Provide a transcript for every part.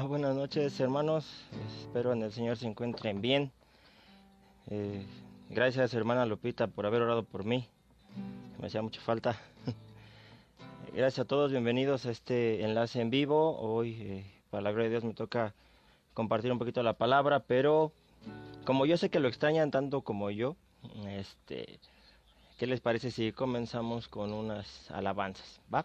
Hola, buenas noches hermanos. Espero en el Señor se encuentren bien. Eh, gracias hermana Lupita por haber orado por mí. Me hacía mucha falta. gracias a todos, bienvenidos a este enlace en vivo. Hoy, eh, para la gloria de Dios, me toca compartir un poquito la palabra, pero como yo sé que lo extrañan tanto como yo, este, ¿qué les parece si comenzamos con unas alabanzas? ¿Va?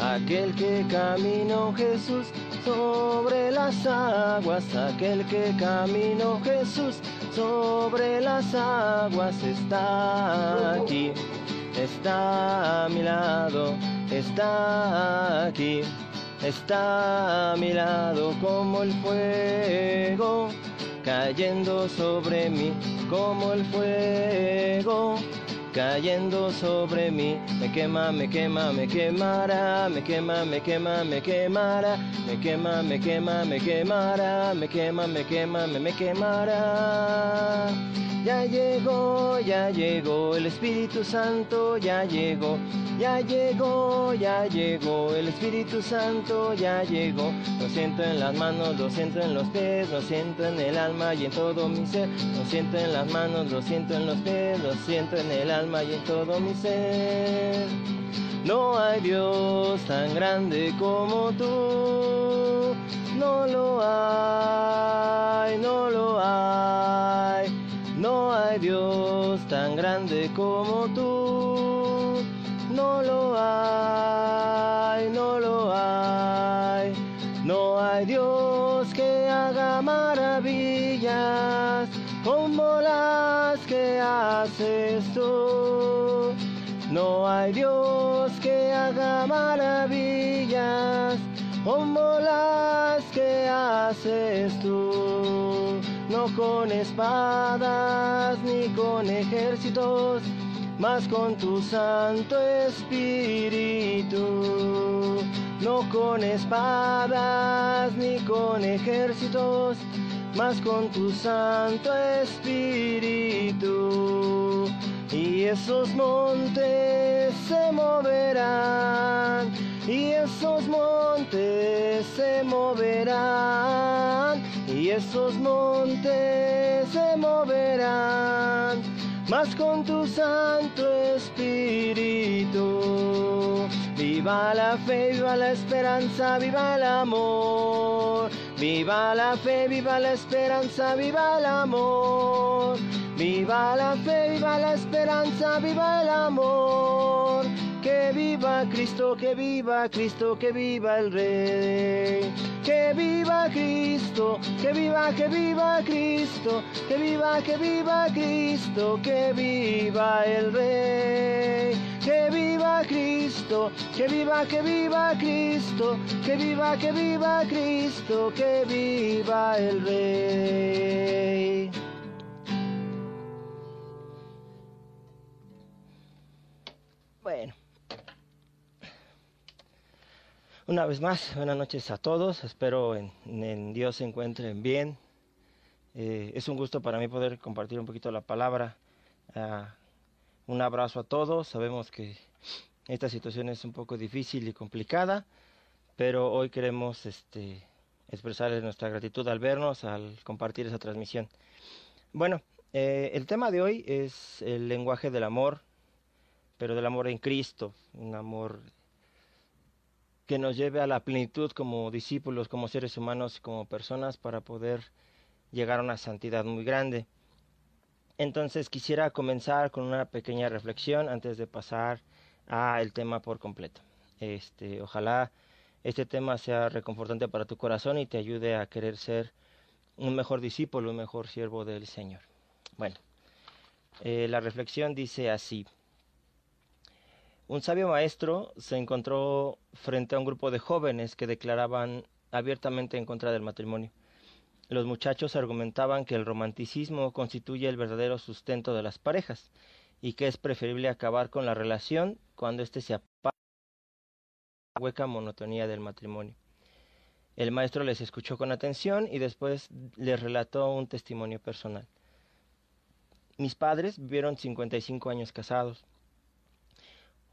Aquel que caminó Jesús sobre las aguas, aquel que caminó Jesús sobre las aguas está aquí, está a mi lado, está aquí, está a mi lado como el fuego, cayendo sobre mí como el fuego cayendo sobre mí. Me quema, me quema, me quemará, me quema, me quema, me quemará, me quema, me quema, me quemará, me quema, me quema, me, me quemará. Ya llegó, ya llegó el Espíritu Santo, ya llegó, ya llegó, ya llegó el Espíritu Santo, ya llegó. Lo siento en las manos, lo siento en los pies, lo siento en el alma y en todo mi ser. Lo siento en las manos, lo siento en los pies, lo siento en el alma y en todo mi ser. No hay Dios tan grande como tú, no lo hay, no lo hay. No hay Dios tan grande como tú. No lo hay, haces tú. No hay Dios que haga maravillas como las que haces tú no con espadas ni con ejércitos, mas con tu Santo Espíritu. No con espadas ni con ejércitos, mas con tu Santo Espíritu. Y esos montes se moverán, y esos montes se moverán y esos montes se moverán, mas con tu Santo Espíritu. Viva la fe, viva la esperanza, viva el amor. Viva la fe, viva la esperanza, viva el amor. Viva la fe, viva la esperanza, viva el amor. Que viva Cristo, que viva Cristo, que viva el Rey. Que viva Cristo, que viva, que viva Cristo, que viva, que viva Cristo, que viva el Rey. Que viva Cristo, que viva, que viva Cristo, que viva, que viva Cristo, que viva el Rey. Una vez más, buenas noches a todos. Espero en, Dios se encuentren bien. Eh, es un gusto para mí poder compartir un poquito la palabra. Ah, un abrazo a todos. Sabemos que esta situación es un poco difícil y complicada, pero hoy queremos este, expresarles nuestra gratitud al vernos, al compartir esa transmisión. Bueno, eh, el tema de hoy es el lenguaje del amor, pero del amor en Cristo, un amor que nos lleve a la plenitud como discípulos, como seres humanos, como personas para poder llegar a una santidad muy grande. Entonces quisiera comenzar con una pequeña reflexión antes de pasar al tema por completo. Este, ojalá este tema sea reconfortante para tu corazón y te ayude a querer ser un mejor discípulo, un mejor siervo del Señor. Bueno, eh, la reflexión dice así. Un sabio maestro se encontró frente a un grupo de jóvenes que declaraban abiertamente en contra del matrimonio. los muchachos argumentaban que el romanticismo constituye el verdadero sustento de las parejas y que es preferible acabar con la relación cuando éste se apaga la hueca monotonía del matrimonio. El maestro les escuchó con atención y después les relató un testimonio personal. Mis padres vivieron 55 años casados.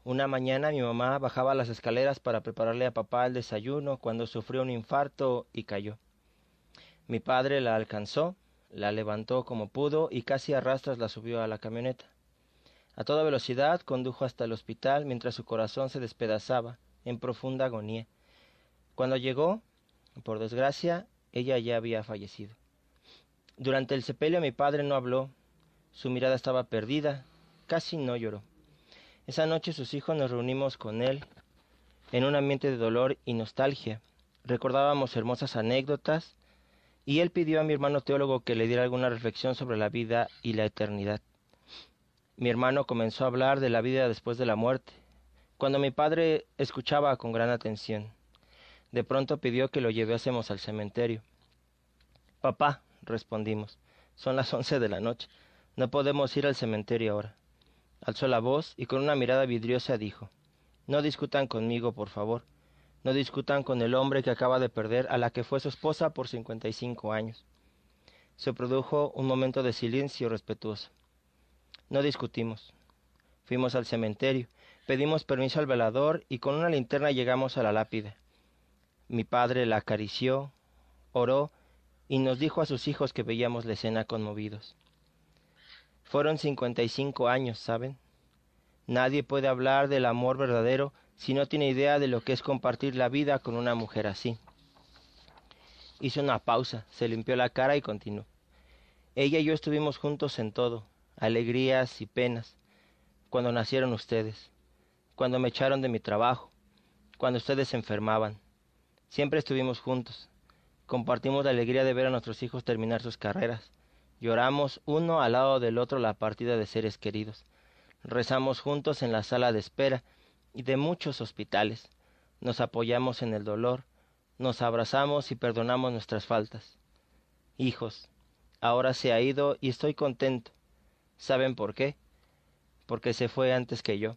Una mañana mi mamá bajaba las escaleras para prepararle a papá el desayuno cuando sufrió un infarto y cayó. Mi padre la alcanzó, la levantó como pudo y casi a rastras la subió a la camioneta. A toda velocidad condujo hasta el hospital mientras su corazón se despedazaba, en profunda agonía. Cuando llegó, por desgracia, ella ya había fallecido. Durante el sepelio mi padre no habló, su mirada estaba perdida, casi no lloró. Esa noche sus hijos nos reunimos con él en un ambiente de dolor y nostalgia. Recordábamos hermosas anécdotas y él pidió a mi hermano teólogo que le diera alguna reflexión sobre la vida y la eternidad. Mi hermano comenzó a hablar de la vida después de la muerte, cuando mi padre escuchaba con gran atención. De pronto pidió que lo llevásemos al cementerio. Papá, respondimos, son las once de la noche. No podemos ir al cementerio ahora. Alzó la voz y con una mirada vidriosa dijo No discutan conmigo, por favor. No discutan con el hombre que acaba de perder a la que fue su esposa por cincuenta y cinco años. Se produjo un momento de silencio respetuoso. No discutimos. Fuimos al cementerio, pedimos permiso al velador y con una linterna llegamos a la lápida. Mi padre la acarició, oró y nos dijo a sus hijos que veíamos la escena conmovidos. Fueron cincuenta y cinco años, ¿saben? Nadie puede hablar del amor verdadero si no tiene idea de lo que es compartir la vida con una mujer así. Hizo una pausa, se limpió la cara y continuó. Ella y yo estuvimos juntos en todo, alegrías y penas, cuando nacieron ustedes, cuando me echaron de mi trabajo, cuando ustedes se enfermaban, Siempre estuvimos juntos. Compartimos la alegría de ver a nuestros hijos terminar sus carreras. Lloramos uno al lado del otro la partida de seres queridos. Rezamos juntos en la sala de espera y de muchos hospitales. Nos apoyamos en el dolor, nos abrazamos y perdonamos nuestras faltas. Hijos, ahora se ha ido y estoy contento. ¿Saben por qué? Porque se fue antes que yo.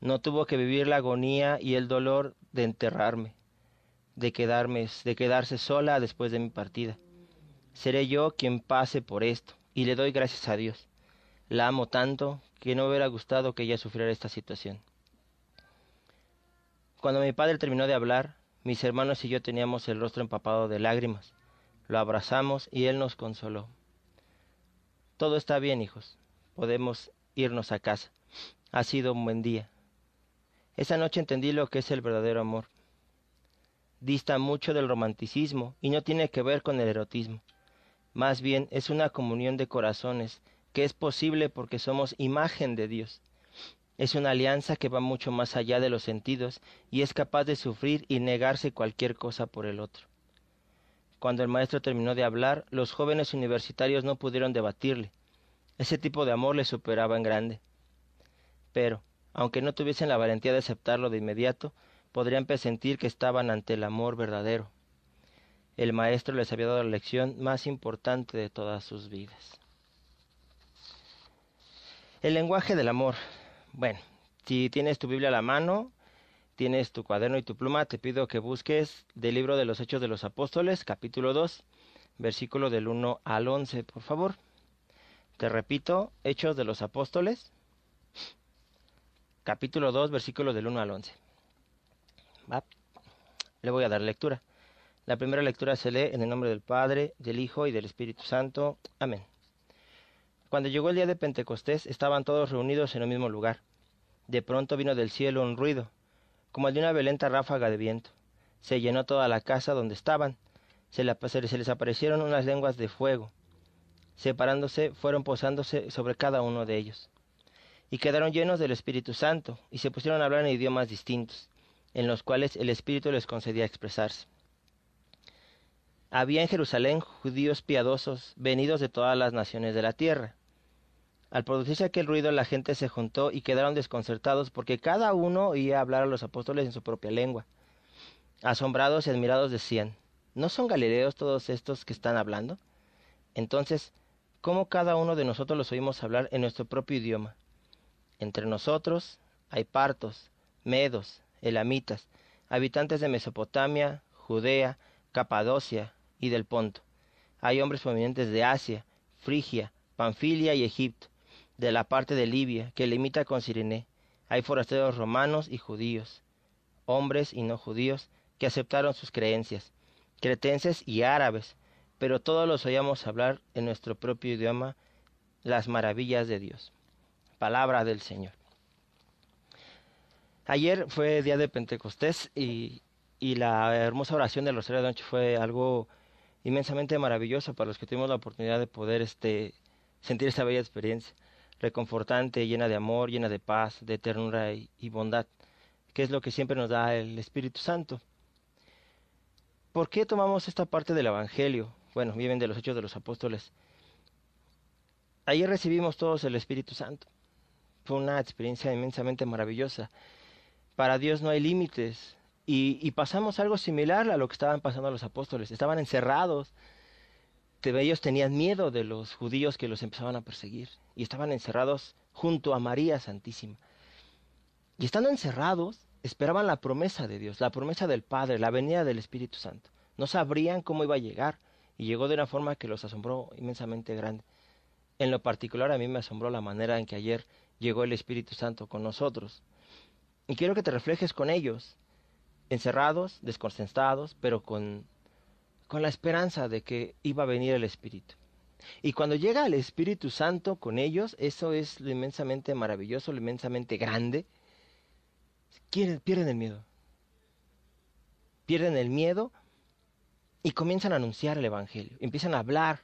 No tuvo que vivir la agonía y el dolor de enterrarme de quedarme, de quedarse sola después de mi partida. Seré yo quien pase por esto, y le doy gracias a Dios. La amo tanto que no hubiera gustado que ella sufriera esta situación. Cuando mi padre terminó de hablar, mis hermanos y yo teníamos el rostro empapado de lágrimas. Lo abrazamos y él nos consoló. Todo está bien, hijos. Podemos irnos a casa. Ha sido un buen día. Esa noche entendí lo que es el verdadero amor dista mucho del romanticismo y no tiene que ver con el erotismo. Más bien es una comunión de corazones que es posible porque somos imagen de Dios. Es una alianza que va mucho más allá de los sentidos y es capaz de sufrir y negarse cualquier cosa por el otro. Cuando el maestro terminó de hablar, los jóvenes universitarios no pudieron debatirle. Ese tipo de amor le superaba en grande. Pero, aunque no tuviesen la valentía de aceptarlo de inmediato, podrían presentir que estaban ante el amor verdadero. El Maestro les había dado la lección más importante de todas sus vidas. El lenguaje del amor. Bueno, si tienes tu Biblia a la mano, tienes tu cuaderno y tu pluma, te pido que busques del libro de los Hechos de los Apóstoles, capítulo 2, versículo del 1 al 11, por favor. Te repito, Hechos de los Apóstoles, capítulo 2, versículo del 1 al 11. Le voy a dar lectura. La primera lectura se lee en el nombre del Padre, del Hijo y del Espíritu Santo. Amén. Cuando llegó el día de Pentecostés, estaban todos reunidos en el mismo lugar. De pronto vino del cielo un ruido, como el de una violenta ráfaga de viento. Se llenó toda la casa donde estaban. Se, se les aparecieron unas lenguas de fuego. Separándose, fueron posándose sobre cada uno de ellos. Y quedaron llenos del Espíritu Santo, y se pusieron a hablar en idiomas distintos en los cuales el Espíritu les concedía expresarse. Había en Jerusalén judíos piadosos, venidos de todas las naciones de la tierra. Al producirse aquel ruido, la gente se juntó y quedaron desconcertados porque cada uno oía hablar a los apóstoles en su propia lengua. Asombrados y admirados decían, ¿No son galileos todos estos que están hablando? Entonces, ¿cómo cada uno de nosotros los oímos hablar en nuestro propio idioma? Entre nosotros hay partos, medos, elamitas, habitantes de Mesopotamia, Judea, Capadocia y del Ponto. Hay hombres provenientes de Asia, Frigia, Panfilia y Egipto, de la parte de Libia, que limita con Sirene. Hay forasteros romanos y judíos, hombres y no judíos, que aceptaron sus creencias, cretenses y árabes, pero todos los oíamos hablar en nuestro propio idioma las maravillas de Dios. Palabra del Señor. Ayer fue día de Pentecostés y, y la hermosa oración del Rosario de Noche fue algo inmensamente maravilloso para los que tuvimos la oportunidad de poder este, sentir esta bella experiencia, reconfortante, llena de amor, llena de paz, de ternura y, y bondad, que es lo que siempre nos da el Espíritu Santo. ¿Por qué tomamos esta parte del Evangelio? Bueno, viven de los hechos de los apóstoles. Ayer recibimos todos el Espíritu Santo. Fue una experiencia inmensamente maravillosa. Para Dios no hay límites. Y, pasamos algo similar a lo que estaban pasando los apóstoles. Estaban encerrados. Ellos tenían miedo de los judíos que los empezaban a perseguir. Y estaban encerrados junto a María Santísima. Y estando encerrados, esperaban la promesa de Dios, la promesa del Padre, la venida del Espíritu Santo. No sabrían cómo iba a llegar y llegó de una forma que los asombró inmensamente grande. En lo particular a mí me asombró la manera en que ayer llegó el Espíritu Santo con nosotros. Y quiero que te reflejes con ellos, encerrados, desconcentrados, pero con, con la esperanza de que iba a venir el Espíritu. Y cuando llega el Espíritu Santo con ellos, eso es lo inmensamente maravilloso, lo inmensamente grande, pierden el miedo. Pierden el miedo y comienzan a anunciar el Evangelio. Empiezan a hablar.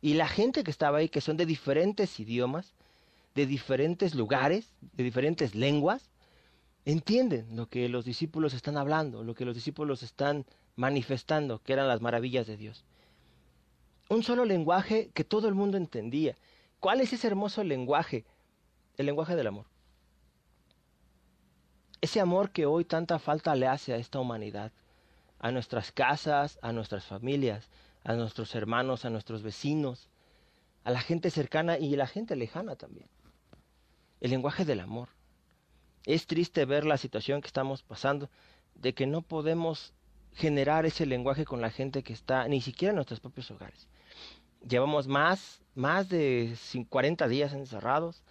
Y la gente que estaba ahí, que son de diferentes idiomas, de diferentes lugares, de diferentes lenguas, entienden lo que los discípulos están hablando, lo que los discípulos están manifestando, que eran las maravillas de Dios. Un solo lenguaje que todo el mundo entendía. ¿Cuál es ese hermoso lenguaje? El lenguaje del amor. Ese amor que hoy tanta falta le hace a esta humanidad, a nuestras casas, a nuestras familias, a nuestros hermanos, a nuestros vecinos, a la gente cercana y a la gente lejana también. El lenguaje del amor. Es triste ver la situación que estamos pasando, de que no podemos generar ese lenguaje con la gente que está ni siquiera en nuestros propios hogares. Llevamos más, más de 40 días encerrados,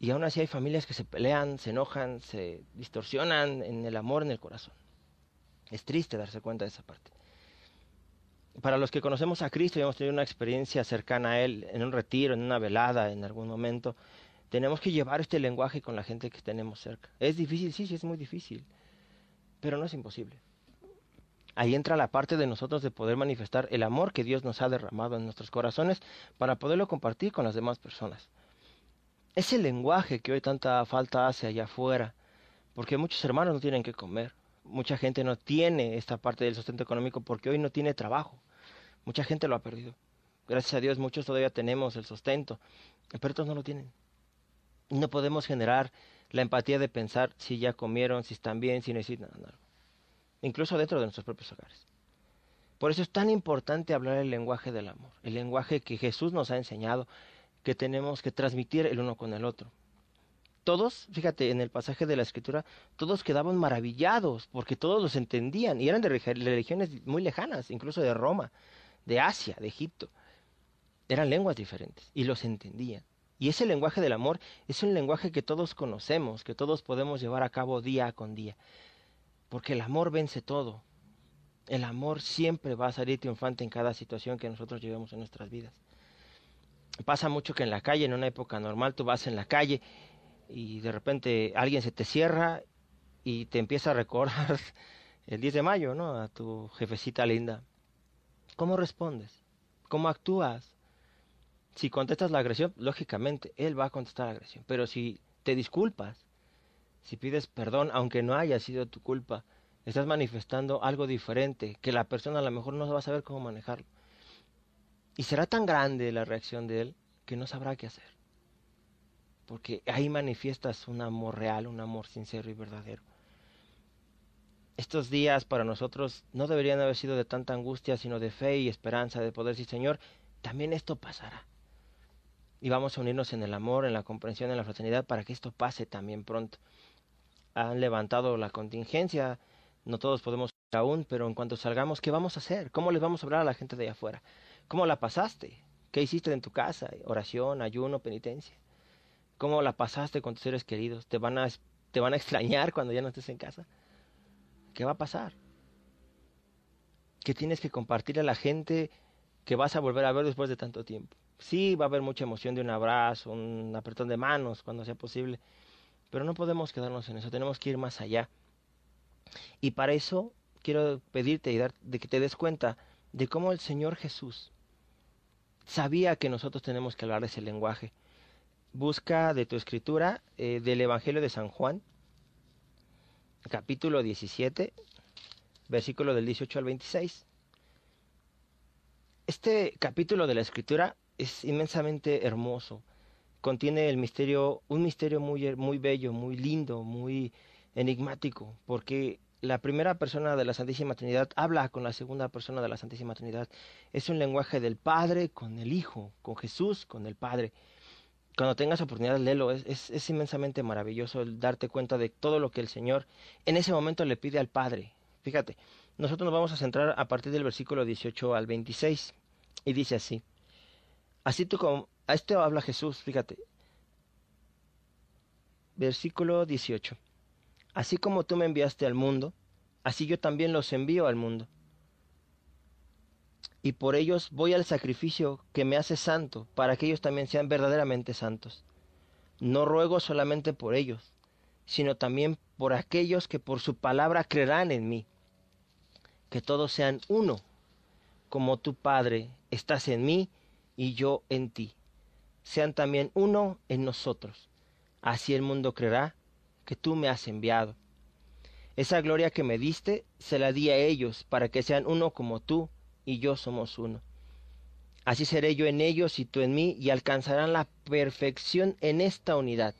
y aún así hay familias que se pelean, se enojan, se distorsionan en el amor, en el corazón. Es triste darse cuenta de esa parte. Para los que conocemos a Cristo y hemos tenido una experiencia cercana a Él, en un retiro, en una velada, en algún momento, tenemos que llevar este lenguaje con la gente que tenemos cerca. Es difícil, sí, sí, es muy difícil, pero no es imposible. Ahí entra la parte de nosotros de poder manifestar el amor que Dios nos ha derramado en nuestros corazones para poderlo compartir con las demás personas ese lenguaje que hoy tanta falta hace allá afuera, porque muchos hermanos no tienen que comer, mucha gente no tiene esta parte del sustento económico porque hoy no tiene trabajo, mucha gente lo ha perdido. Gracias a Dios muchos todavía tenemos el sustento, pero otros no lo tienen. No podemos generar la empatía de pensar si ya comieron, si están bien, si necesitan algo, incluso dentro de nuestros propios hogares. Por eso es tan importante hablar el lenguaje del amor, el lenguaje que Jesús nos ha enseñado, que tenemos que transmitir el uno con el otro. Todos, fíjate, en el pasaje de la escritura, todos quedaban maravillados porque todos los entendían y eran de religiones muy lejanas, incluso de Roma, de Asia, de Egipto. Eran lenguas diferentes y los entendían. Y ese lenguaje del amor es un lenguaje que todos conocemos, que todos podemos llevar a cabo día con día. Porque el amor vence todo. El amor siempre va a salir triunfante en cada situación que nosotros llevemos en nuestras vidas pasa mucho que en la calle, en una época normal, tú vas en la calle y de repente alguien se te cierra y te empieza a recordar el 10 de mayo, ¿no? A tu jefecita linda. ¿Cómo respondes? ¿Cómo actúas? Si contestas la agresión, lógicamente, él va a contestar la agresión. Pero si te disculpas, si pides perdón, aunque no haya sido tu culpa, estás manifestando algo diferente que la persona a lo mejor no va a saber cómo manejarlo. Y será tan grande la reacción de él que no sabrá qué hacer. Porque ahí manifiestas un amor real, un amor sincero y verdadero. estos días para nosotros no deberían haber sido de tanta angustia, sino de fe y esperanza, de poder decir, Señor, también esto pasará. Y vamos a unirnos en el amor, en la comprensión, en la fraternidad, para que esto pase también pronto. Han levantado la contingencia, no todos podemos aún, pero en cuanto salgamos, ¿qué vamos a hacer? ¿Cómo les vamos a hablar a la gente de allá afuera? ¿Cómo la pasaste? ¿Qué hiciste en tu casa? Oración, ayuno, penitencia. ¿Cómo la pasaste con tus seres queridos? ¿Te van a, te van a extrañar cuando ya no estés en casa? ¿Qué va a pasar? ¿Qué tienes que compartir a la gente que vas a volver a ver después de tanto tiempo? Sí, va a haber mucha emoción de un abrazo, un apretón de manos cuando sea posible, pero no podemos quedarnos en eso, tenemos que ir más allá. Y para eso quiero pedirte y dar, de que te des cuenta de cómo el Señor Jesús sabía que nosotros tenemos que hablar ese lenguaje. Busca de tu escritura eh, del Evangelio de San Juan, capítulo 17, versículo del 18 al 26. Este capítulo de la escritura es inmensamente hermoso. Contiene el misterio, un misterio muy, muy bello, muy lindo, muy enigmático, porque la primera persona de la Santísima Trinidad habla con la segunda persona de la Santísima Trinidad. Es un lenguaje del Padre con el Hijo, con Jesús, con el Padre. Cuando tengas oportunidad, léelo. Es, es, es, inmensamente maravilloso el darte cuenta de todo lo que el Señor en ese momento le pide al Padre. Fíjate, nosotros nos vamos a centrar a partir del versículo 18 al 26. Y dice así. Así tú como... A esto habla Jesús, fíjate. Versículo 18. Así como tú me enviaste al mundo, así yo también los envío al mundo. Y por ellos voy al sacrificio que me hace santo, para que ellos también sean verdaderamente santos. No ruego solamente por ellos, sino también por aquellos que por su palabra creerán en mí. Que todos sean uno, como tu Padre estás en mí y yo en ti. Sean también uno en nosotros. Así el mundo creerá que tú me has enviado. Esa gloria que me diste, se la di a ellos, para que sean uno como tú y yo somos uno. Así seré yo en ellos y tú en mí, y alcanzarán la perfección en esta unidad.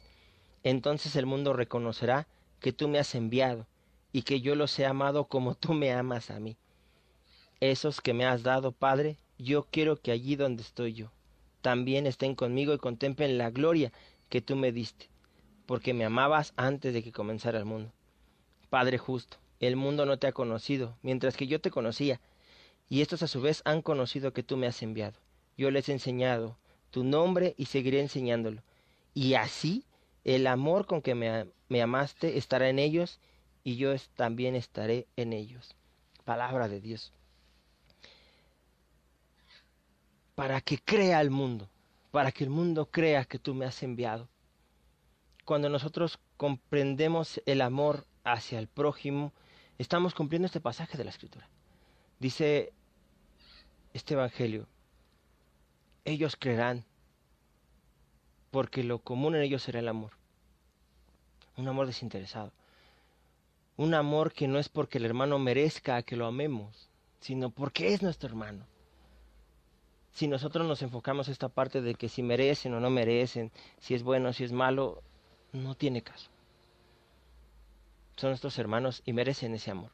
Entonces el mundo reconocerá que tú me has enviado, y que yo los he amado como tú me amas a mí. Esos que me has dado, Padre, yo quiero que allí donde estoy yo, también estén conmigo y contemplen la gloria que tú me diste porque me amabas antes de que comenzara el mundo. Padre justo, el mundo no te ha conocido, mientras que yo te conocía, y estos a su vez han conocido que tú me has enviado. Yo les he enseñado tu nombre y seguiré enseñándolo. Y así el amor con que me, me amaste estará en ellos, y yo también estaré en ellos. Palabra de Dios. Para que crea el mundo, para que el mundo crea que tú me has enviado cuando nosotros comprendemos el amor hacia el prójimo, estamos cumpliendo este pasaje de la Escritura. Dice este Evangelio, ellos creerán, porque lo común en ellos será el amor. Un amor desinteresado. Un amor que no es porque el hermano merezca que lo amemos, sino porque es nuestro hermano. Si nosotros nos enfocamos esta parte de que si merecen o no merecen, si es bueno o si es malo, no tiene caso. Son nuestros hermanos y merecen ese amor.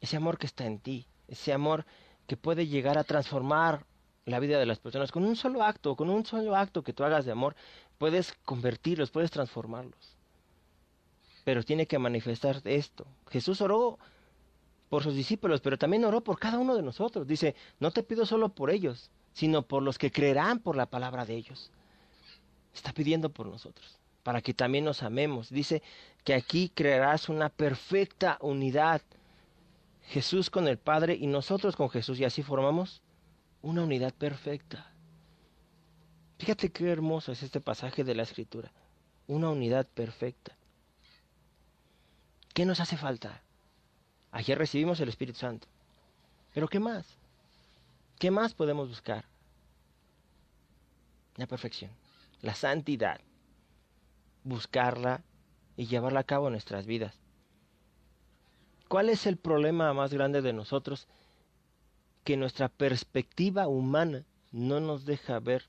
Ese amor que está en ti, ese amor que puede llegar a transformar la vida de las personas con un solo acto, con un solo acto que tú hagas de amor, puedes convertirlos, puedes transformarlos. Pero tiene que manifestar esto. Jesús oró por sus discípulos, pero también oró por cada uno de nosotros. Dice, no te pido solo por ellos, sino por los que creerán por la palabra de ellos. Está pidiendo por nosotros para que también nos amemos. Dice que aquí crearás una perfecta unidad. Jesús con el Padre y nosotros con Jesús y así formamos una unidad perfecta. Fíjate qué hermoso es este pasaje de la Escritura. Una unidad perfecta. ¿Qué nos hace falta? Ayer recibimos el Espíritu Santo. Pero ¿qué más? ¿Qué más podemos buscar? La perfección, la santidad buscarla y llevarla a cabo en nuestras vidas. ¿Cuál es el problema más grande de nosotros? Que nuestra perspectiva humana no nos deja ver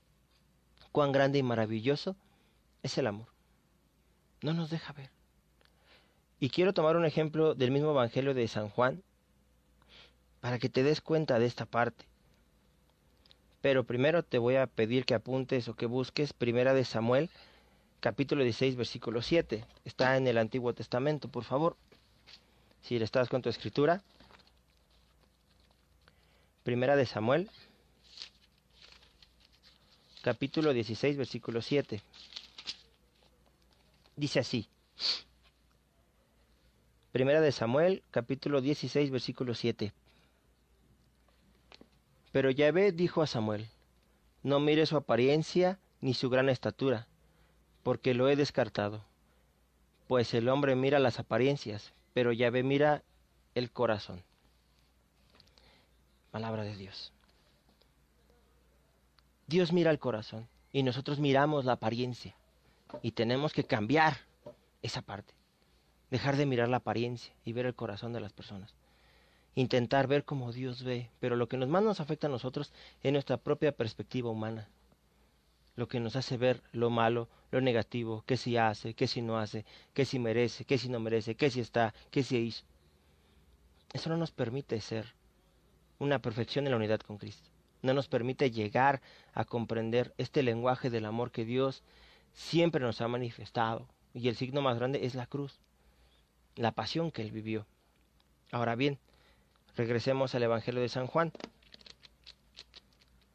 cuán grande y maravilloso es el amor. No nos deja ver. Y quiero tomar un ejemplo del mismo Evangelio de San Juan para que te des cuenta de esta parte. Pero primero te voy a pedir que apuntes o que busques Primera de Samuel, capítulo 16, versículo 7. Está en el Antiguo Testamento, por favor. Si estás con tu escritura. Primera de Samuel, capítulo 16, versículo 7. Dice así. Primera de Samuel, capítulo 16, versículo 7. Pero Yahvé dijo a Samuel, no mire su apariencia ni su gran estatura, porque lo he descartado. Pues el hombre mira las apariencias, pero Yahvé mira el corazón. Palabra de Dios. Dios mira el corazón y nosotros miramos la apariencia y tenemos que cambiar esa parte. Dejar de mirar la apariencia y ver el corazón de las personas intentar ver como Dios ve, pero lo que nos más nos afecta a nosotros es nuestra propia perspectiva humana. Lo que nos hace ver lo malo, lo negativo, qué si hace, qué si no hace, qué si merece, qué si no merece, qué si está, qué si hizo. Eso no nos permite ser una perfección en la unidad con Cristo. No nos permite llegar a comprender este lenguaje del amor que Dios siempre nos ha manifestado. Y el signo más grande es la cruz, la pasión que Él vivió. Ahora bien, Regresemos al Evangelio de San Juan.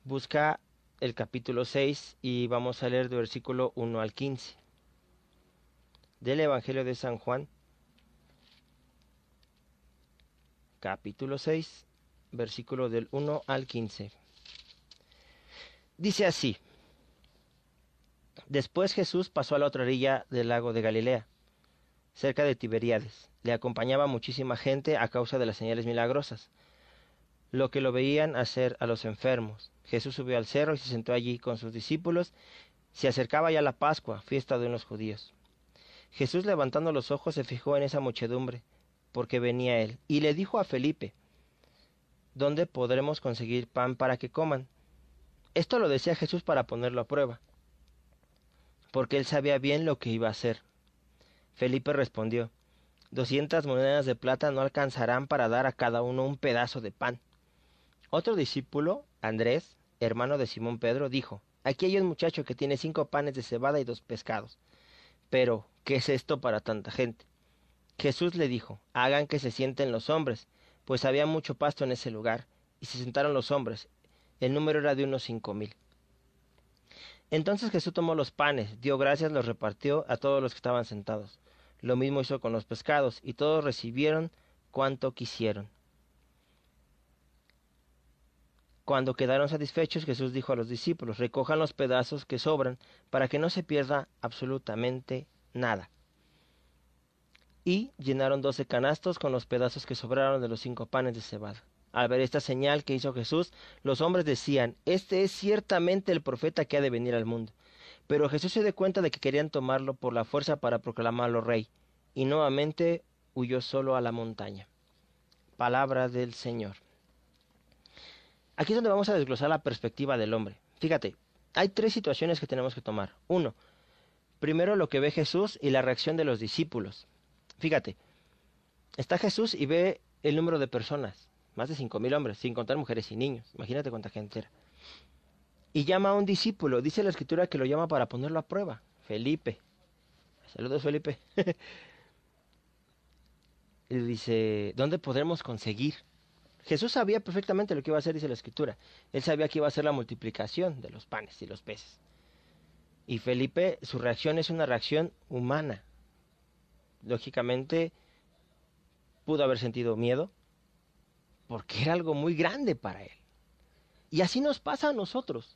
Busca el capítulo 6 y vamos a leer del versículo 1 al 15. Del Evangelio de San Juan, capítulo 6, versículo del 1 al 15. Dice así, Después Jesús pasó a la otra orilla del lago de Galilea, cerca de Tiberíades le acompañaba muchísima gente a causa de las señales milagrosas, lo que lo veían hacer a los enfermos. Jesús subió al cerro y se sentó allí con sus discípulos. Se acercaba ya la Pascua, fiesta de unos judíos. Jesús levantando los ojos se fijó en esa muchedumbre, porque venía él, y le dijo a Felipe, ¿Dónde podremos conseguir pan para que coman? Esto lo decía Jesús para ponerlo a prueba, porque él sabía bien lo que iba a hacer. Felipe respondió, Doscientas monedas de plata no alcanzarán para dar a cada uno un pedazo de pan. Otro discípulo, Andrés, hermano de Simón Pedro, dijo, Aquí hay un muchacho que tiene cinco panes de cebada y dos pescados. Pero, ¿qué es esto para tanta gente? Jesús le dijo, Hagan que se sienten los hombres, pues había mucho pasto en ese lugar, y se sentaron los hombres. El número era de unos cinco mil. Entonces Jesús tomó los panes, dio gracias, los repartió a todos los que estaban sentados. Lo mismo hizo con los pescados, y todos recibieron cuanto quisieron. Cuando quedaron satisfechos, Jesús dijo a los discípulos, recojan los pedazos que sobran para que no se pierda absolutamente nada. Y llenaron doce canastos con los pedazos que sobraron de los cinco panes de cebada. Al ver esta señal que hizo Jesús, los hombres decían, Este es ciertamente el profeta que ha de venir al mundo. Pero Jesús se dio cuenta de que querían tomarlo por la fuerza para proclamarlo rey, y nuevamente huyó solo a la montaña. Palabra del Señor. Aquí es donde vamos a desglosar la perspectiva del hombre. Fíjate, hay tres situaciones que tenemos que tomar. Uno, primero lo que ve Jesús y la reacción de los discípulos. Fíjate, está Jesús y ve el número de personas, más de cinco mil hombres, sin contar mujeres y niños. Imagínate cuánta gente era y llama a un discípulo. Dice la escritura que lo llama para ponerlo a prueba. Felipe. Saludos, Felipe. y dice, ¿dónde podremos conseguir? Jesús sabía perfectamente lo que iba a hacer, dice la escritura. Él sabía que iba a ser la multiplicación de los panes y los peces. Y Felipe, su reacción es una reacción humana. Lógicamente, pudo haber sentido miedo, porque era algo muy grande para él. Y así nos pasa a nosotros.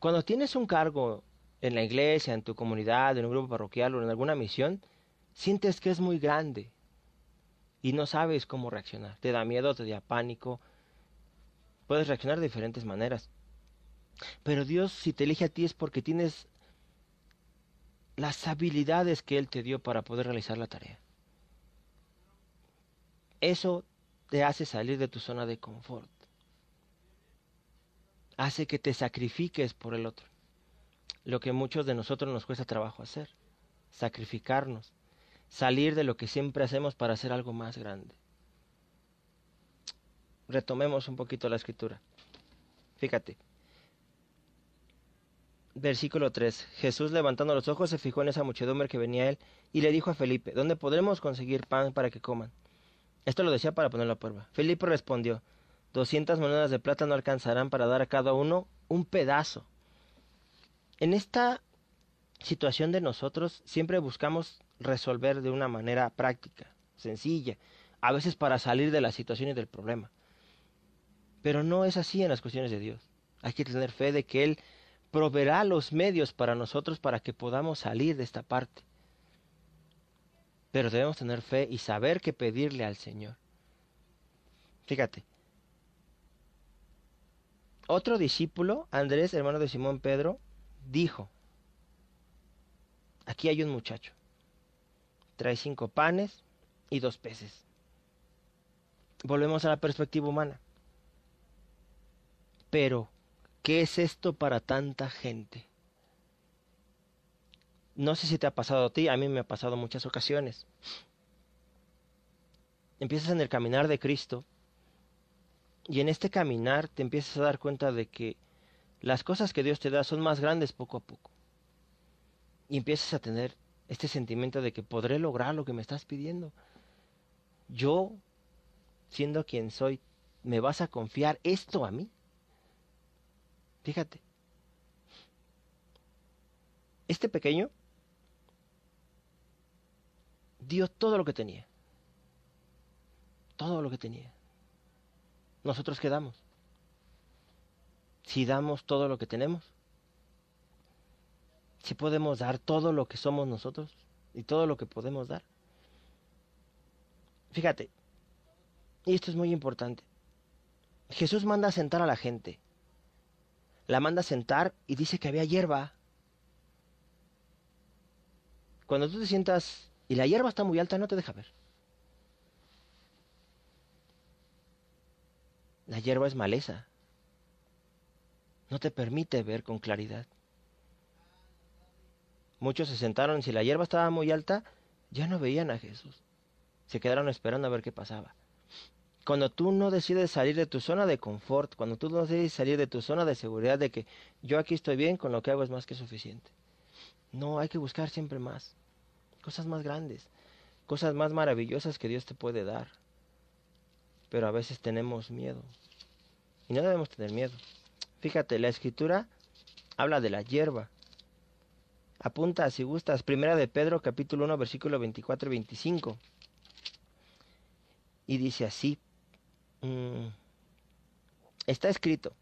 Cuando tienes un cargo en la iglesia, en tu comunidad, en un grupo parroquial o en alguna misión, sientes que es muy grande y no sabes cómo reaccionar. Te da miedo, te da pánico. Puedes reaccionar de diferentes maneras. Pero Dios, si te elige a ti es porque tienes las habilidades que Él te dio para poder realizar la tarea. Eso te hace salir de tu zona de confort hace que te sacrifiques por el otro. Lo que muchos de nosotros nos cuesta trabajo hacer, sacrificarnos. salir de lo que siempre hacemos para hacer algo más grande. Retomemos un poquito la escritura. Fíjate. Versículo 3. Jesús levantando los ojos se fijó en esa muchedumbre que venía a él y le dijo a Felipe, ¿dónde podremos conseguir pan para que coman? Esto lo decía para ponerlo a prueba. Felipe respondió, doscientas monedas de plata no alcanzarán para dar a cada uno un pedazo. En esta situación de nosotros siempre buscamos resolver de una manera práctica, sencilla, a veces para salir de la situación y del problema. Pero no es así en las cuestiones de Dios. Hay que tener fe de que Él proveerá los medios para nosotros para que podamos salir de esta parte. Pero debemos tener fe y saber qué pedirle al Señor. Fíjate. Otro discípulo, Andrés, hermano de Simón Pedro, dijo, aquí hay un muchacho, trae cinco panes y dos peces. Volvemos a la perspectiva humana. Pero, ¿qué es esto para tanta gente? No sé si te ha pasado a ti, a mí me ha pasado muchas ocasiones. Empiezas en el caminar de Cristo y en este caminar te empiezas a dar cuenta de que las cosas que Dios te da son más grandes poco a poco. Y empiezas a tener este sentimiento de que podré lograr lo que me estás pidiendo. Yo, siendo quien soy, ¿me vas a confiar esto a mí? Fíjate. Este pequeño dio todo lo que tenía. Todo lo que tenía. Nosotros quedamos. Si damos todo lo que tenemos. Si podemos dar todo lo que somos nosotros y todo lo que podemos dar. Fíjate, y esto es muy importante. Jesús manda a sentar a la gente. La manda a sentar y dice que había hierba. Cuando tú te sientas y la hierba está muy alta, no te deja ver. La hierba es maleza. No te permite ver con claridad. Muchos se sentaron y si la hierba estaba muy alta, ya no veían a Jesús. Se quedaron esperando a ver qué pasaba. Cuando tú no decides salir de tu zona de confort, cuando tú no decides salir de tu zona de seguridad de que yo aquí estoy bien, con lo que hago es más que suficiente. No, hay que buscar siempre más cosas más grandes, cosas más maravillosas que Dios te puede dar. Pero a veces tenemos miedo. Y no debemos tener miedo. Fíjate, la escritura habla de la hierba. Apunta, si gustas, primera de Pedro, capítulo 1, versículo 24 y 25. Y dice así, mm, está escrito,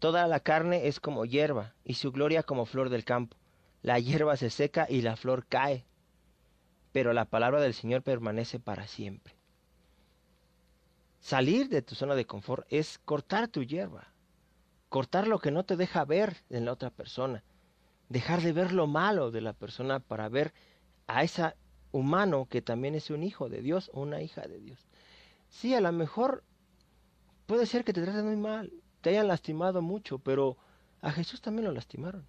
toda la carne es como hierba, y su gloria como flor del campo. La hierba se seca y la flor cae, pero la palabra del Señor permanece para siempre. Salir de tu zona de confort es cortar tu hierba, cortar lo que no te deja ver en la otra persona, dejar de ver lo malo de la persona para ver a ese humano que también es un hijo de Dios o una hija de Dios. Sí, a lo mejor puede ser que te traten muy mal, te hayan lastimado mucho, pero a Jesús también lo lastimaron.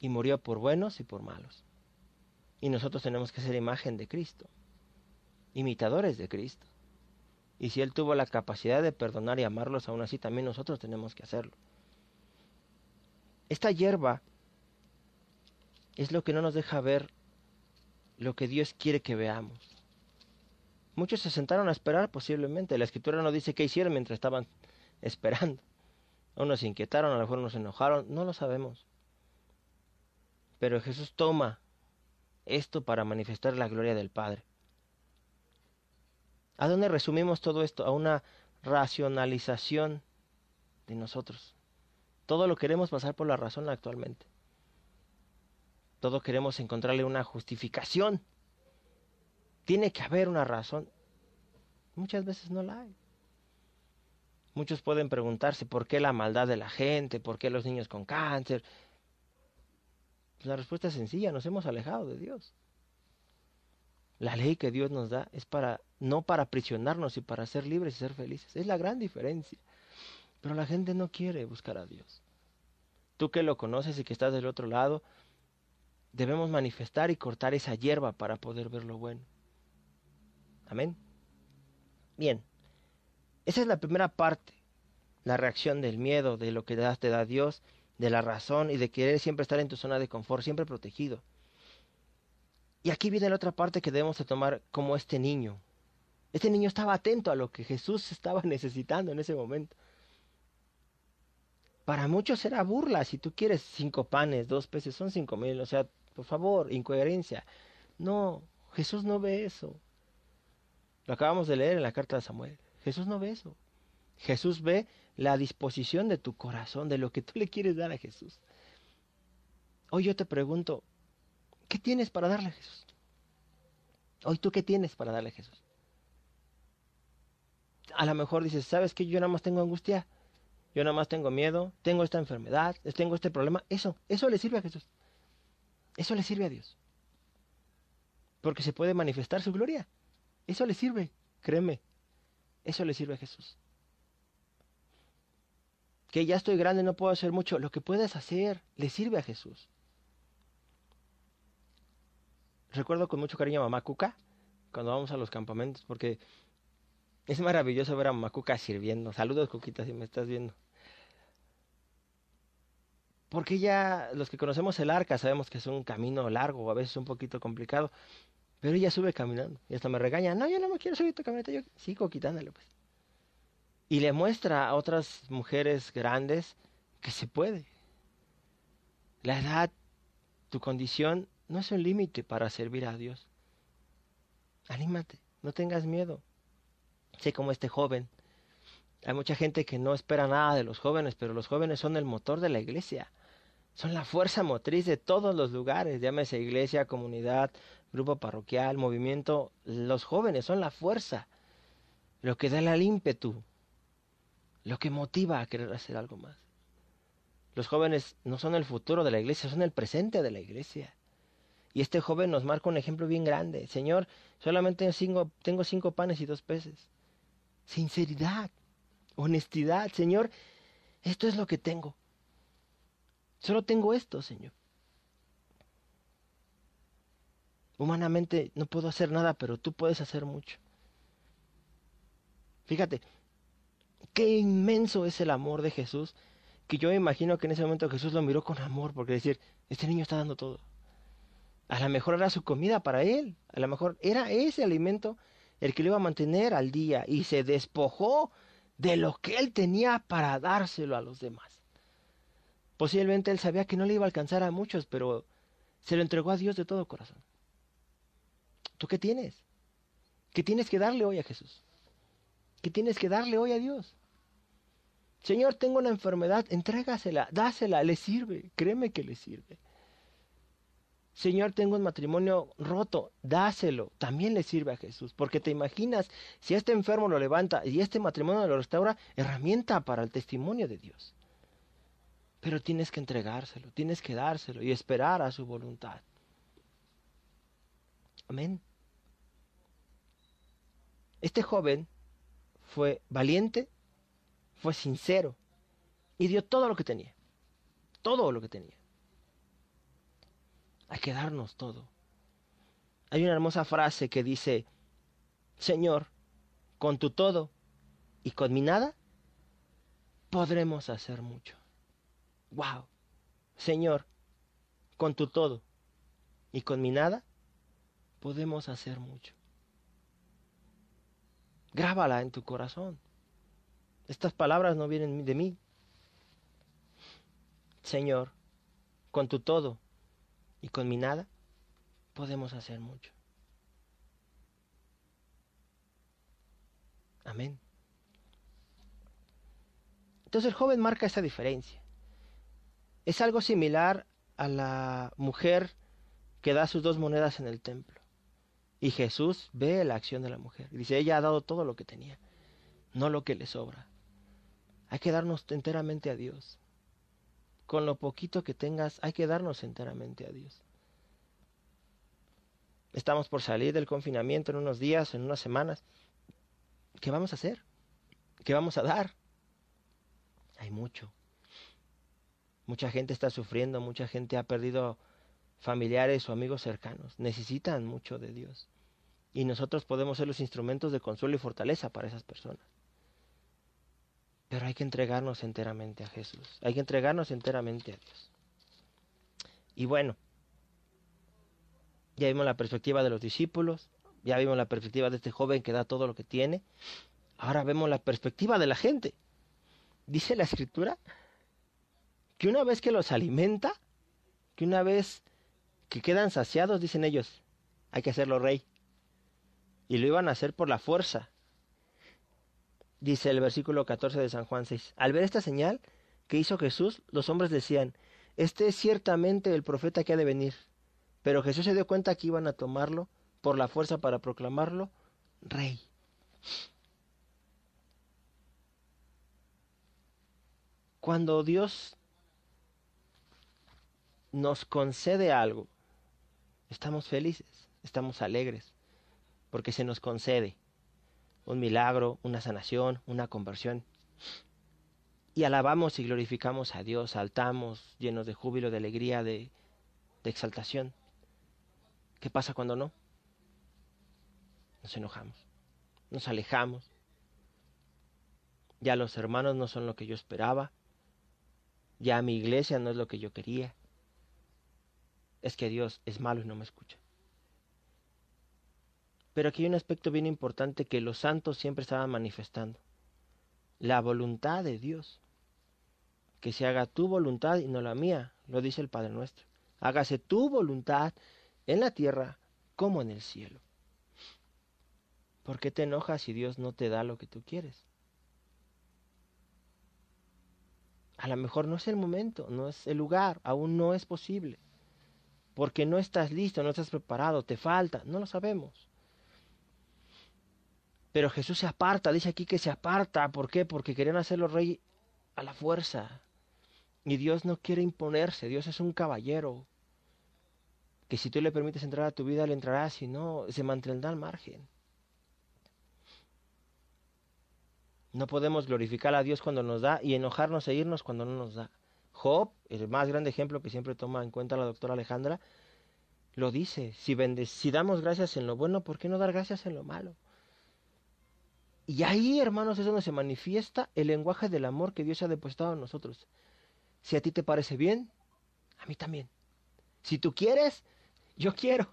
Y murió por buenos y por malos. Y nosotros tenemos que ser imagen de Cristo, imitadores de Cristo. Y si Él tuvo la capacidad de perdonar y amarlos, aún así también nosotros tenemos que hacerlo. Esta hierba es lo que no nos deja ver lo que Dios quiere que veamos. Muchos se sentaron a esperar posiblemente. La escritura no dice qué hicieron mientras estaban esperando. Unos se inquietaron, a lo mejor unos se enojaron, no lo sabemos. Pero Jesús toma esto para manifestar la gloria del Padre. ¿A dónde resumimos todo esto? A una racionalización de nosotros. Todo lo queremos pasar por la razón actualmente. Todo queremos encontrarle una justificación. Tiene que haber una razón. Muchas veces no la hay. Muchos pueden preguntarse por qué la maldad de la gente, por qué los niños con cáncer, pues la respuesta es sencilla, nos hemos alejado de Dios. La ley que Dios nos da es para no para aprisionarnos y para ser libres y ser felices. Es la gran diferencia. Pero la gente no quiere buscar a Dios. Tú que lo conoces y que estás del otro lado, debemos manifestar y cortar esa hierba para poder ver lo bueno. Amén. Bien, esa es la primera parte, la reacción del miedo, de lo que te da Dios, de la razón y de querer siempre estar en tu zona de confort, siempre protegido. Y aquí viene la otra parte que debemos de tomar como este niño. Este niño estaba atento a lo que Jesús estaba necesitando en ese momento. Para muchos era burla, si tú quieres cinco panes, dos peces, son cinco mil, o sea, por favor, incoherencia. No, Jesús no ve eso. Lo acabamos de leer en la carta de Samuel. Jesús no ve eso. Jesús ve la disposición de tu corazón, de lo que tú le quieres dar a Jesús. Hoy yo te pregunto, ¿qué tienes para darle a Jesús? Hoy tú qué tienes para darle a Jesús. A lo mejor dices, ¿sabes que yo nada más tengo angustia? Yo nada más tengo miedo, tengo esta enfermedad, tengo este problema. Eso, eso le sirve a Jesús. Eso le sirve a Dios. Porque se puede manifestar su gloria. Eso le sirve, créeme. Eso le sirve a Jesús. Que ya estoy grande, no puedo hacer mucho. Lo que puedes hacer le sirve a Jesús. Recuerdo con mucho cariño a mamá Cuca cuando vamos a los campamentos, porque es maravilloso ver a mamá Cuca sirviendo. Saludos, Cuquita, si me estás viendo. Porque ya los que conocemos el arca sabemos que es un camino largo, a veces un poquito complicado, pero ella sube caminando y hasta me regaña, no, yo no me quiero subir tu camioneta, yo sigo quitándole pues. Y le muestra a otras mujeres grandes que se puede. La edad, tu condición, no es un límite para servir a Dios. Anímate, no tengas miedo. Sé como este joven. Hay mucha gente que no espera nada de los jóvenes, pero los jóvenes son el motor de la iglesia. Son la fuerza motriz de todos los lugares, llámese iglesia, comunidad, grupo parroquial, movimiento. Los jóvenes son la fuerza, lo que da el ímpetu, lo que motiva a querer hacer algo más. Los jóvenes no son el futuro de la iglesia, son el presente de la iglesia. Y este joven nos marca un ejemplo bien grande. Señor, solamente tengo cinco panes y dos peces. Sinceridad, honestidad. Señor, esto es lo que tengo. Solo tengo esto, Señor. Humanamente no puedo hacer nada, pero tú puedes hacer mucho. Fíjate, qué inmenso es el amor de Jesús, que yo imagino que en ese momento Jesús lo miró con amor, porque decir, este niño está dando todo. A lo mejor era su comida para él, a lo mejor era ese alimento el que lo iba a mantener al día y se despojó de lo que él tenía para dárselo a los demás. Posiblemente él sabía que no le iba a alcanzar a muchos, pero se lo entregó a Dios de todo corazón. ¿Tú qué tienes? ¿Qué tienes que darle hoy a Jesús? ¿Qué tienes que darle hoy a Dios? Señor, tengo una enfermedad, entrégasela, dásela, le sirve, créeme que le sirve. Señor, tengo un matrimonio roto, dáselo, también le sirve a Jesús, porque te imaginas, si este enfermo lo levanta y este matrimonio lo restaura, herramienta para el testimonio de Dios. Pero tienes que entregárselo, tienes que dárselo y esperar a su voluntad. Amén. Este joven fue valiente, fue sincero y dio todo lo que tenía. Todo lo que tenía. Hay que darnos todo. Hay una hermosa frase que dice, Señor, con tu todo y con mi nada, podremos hacer mucho wow, Señor, con tu todo y con mi nada, podemos hacer mucho. Grábala en tu corazón. Estas palabras no vienen de mí. Señor, con tu todo y con mi nada, podemos hacer mucho. Amén. Entonces el joven marca esa diferencia. Es algo similar a la mujer que da sus dos monedas en el templo. Y Jesús ve la acción de la mujer. Y dice, ella ha dado todo lo que tenía, no lo que le sobra. Hay que darnos enteramente a Dios. Con lo poquito que tengas, hay que darnos enteramente a Dios. Estamos por salir del confinamiento en unos días, en unas semanas. ¿Qué vamos a hacer? ¿Qué vamos a dar? Hay mucho. Mucha gente está sufriendo, mucha gente ha perdido familiares o amigos cercanos necesitan mucho de Dios. Y nosotros podemos ser los instrumentos de consuelo y fortaleza para esas personas. Pero hay que entregarnos enteramente a Jesús. Hay que entregarnos enteramente a Dios. Y bueno, ya vimos la perspectiva de los discípulos, ya vimos la perspectiva de este joven que da todo lo que tiene. Ahora vemos la perspectiva de la gente. Dice la escritura que una vez que los alimenta, que una vez que quedan saciados, dicen ellos, hay que hacerlo rey. Y lo iban a hacer por la fuerza. Dice el versículo 14 de San Juan 6. Al ver esta señal que hizo Jesús, los hombres decían, este es ciertamente el profeta que ha de venir. Pero Jesús se dio cuenta que iban a tomarlo por la fuerza para proclamarlo rey. Cuando Dios nos concede algo, estamos felices, estamos alegres, porque se nos concede un milagro, una sanación, una conversión. Y alabamos y glorificamos a Dios, saltamos llenos de júbilo, de alegría, de, de exaltación. ¿Qué pasa cuando no? Nos enojamos, nos alejamos. Ya los hermanos no son lo que yo esperaba. Ya mi iglesia no es lo que yo quería es que Dios es malo y no me escucha. Pero aquí hay un aspecto bien importante que los santos siempre estaban manifestando. La voluntad de Dios. Que se haga tu voluntad y no la mía, lo dice el Padre nuestro. Hágase tu voluntad en la tierra como en el cielo. ¿Por qué te enojas si Dios no te da lo que tú quieres? A lo mejor no es el momento, no es el lugar, aún no es posible porque no estás listo, no estás preparado, te falta, no lo sabemos. Pero Jesús se aparta, dice aquí que se aparta, ¿por qué? Porque querían hacerlo rey a la fuerza. Y Dios no quiere imponerse, Dios es un caballero, que si tú le permites entrar a tu vida, le entrará, si no, se mantendrá al margen. No podemos glorificar a Dios cuando nos da y enojarnos e irnos cuando no nos da. Job, el más grande ejemplo que siempre toma en cuenta la doctora Alejandra, lo dice, si, si damos gracias en lo bueno, ¿por qué no dar gracias en lo malo? Y ahí, hermanos, es donde se manifiesta el lenguaje del amor que Dios ha depositado en nosotros. Si a ti te parece bien, a mí también. Si tú quieres, yo quiero.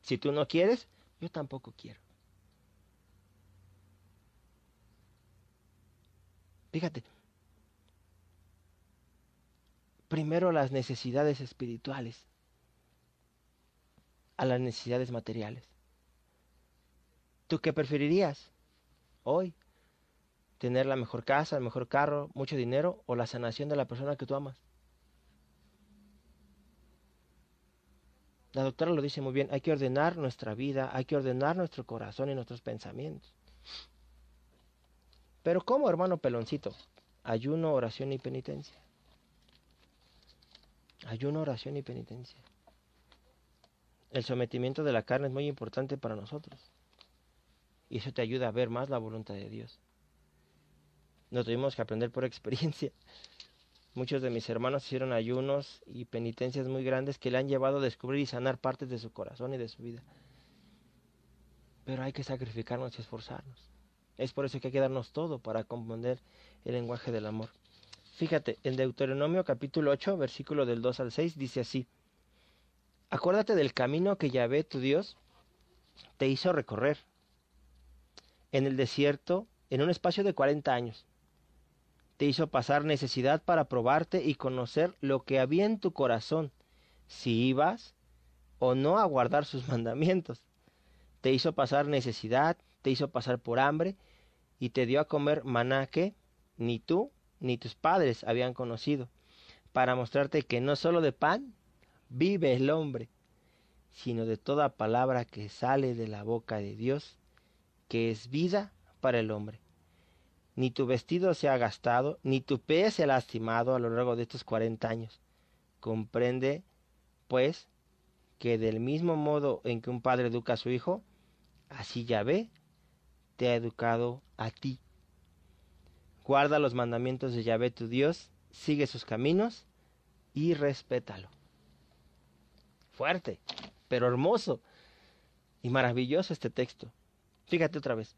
Si tú no quieres, yo tampoco quiero. Fíjate, primero las necesidades espirituales a las necesidades materiales. ¿Tú qué preferirías hoy? ¿Tener la mejor casa, el mejor carro, mucho dinero o la sanación de la persona que tú amas? La doctora lo dice muy bien, hay que ordenar nuestra vida, hay que ordenar nuestro corazón y nuestros pensamientos. Pero ¿cómo, hermano peloncito? Ayuno, oración y penitencia. Ayuno, oración y penitencia. El sometimiento de la carne es muy importante para nosotros. Y eso te ayuda a ver más la voluntad de Dios. Lo tuvimos que aprender por experiencia. Muchos de mis hermanos hicieron ayunos y penitencias muy grandes que le han llevado a descubrir y sanar partes de su corazón y de su vida. Pero hay que sacrificarnos y esforzarnos. Es por eso que hay que darnos todo para comprender el lenguaje del amor. Fíjate, en Deuteronomio capítulo 8, versículo del 2 al 6, dice así. Acuérdate del camino que Yahvé, tu Dios, te hizo recorrer en el desierto en un espacio de 40 años. Te hizo pasar necesidad para probarte y conocer lo que había en tu corazón, si ibas o no a guardar sus mandamientos. Te hizo pasar necesidad, te hizo pasar por hambre y te dio a comer maná que ni tú ni tus padres habían conocido, para mostrarte que no solo de pan vive el hombre, sino de toda palabra que sale de la boca de Dios, que es vida para el hombre. Ni tu vestido se ha gastado, ni tu pie se ha lastimado a lo largo de estos cuarenta años. Comprende, pues, que del mismo modo en que un padre educa a su hijo, así Yahvé te ha educado a ti. Guarda los mandamientos de Yahvé tu Dios, sigue sus caminos y respétalo. fuerte, pero hermoso y maravilloso este texto. Fíjate otra vez.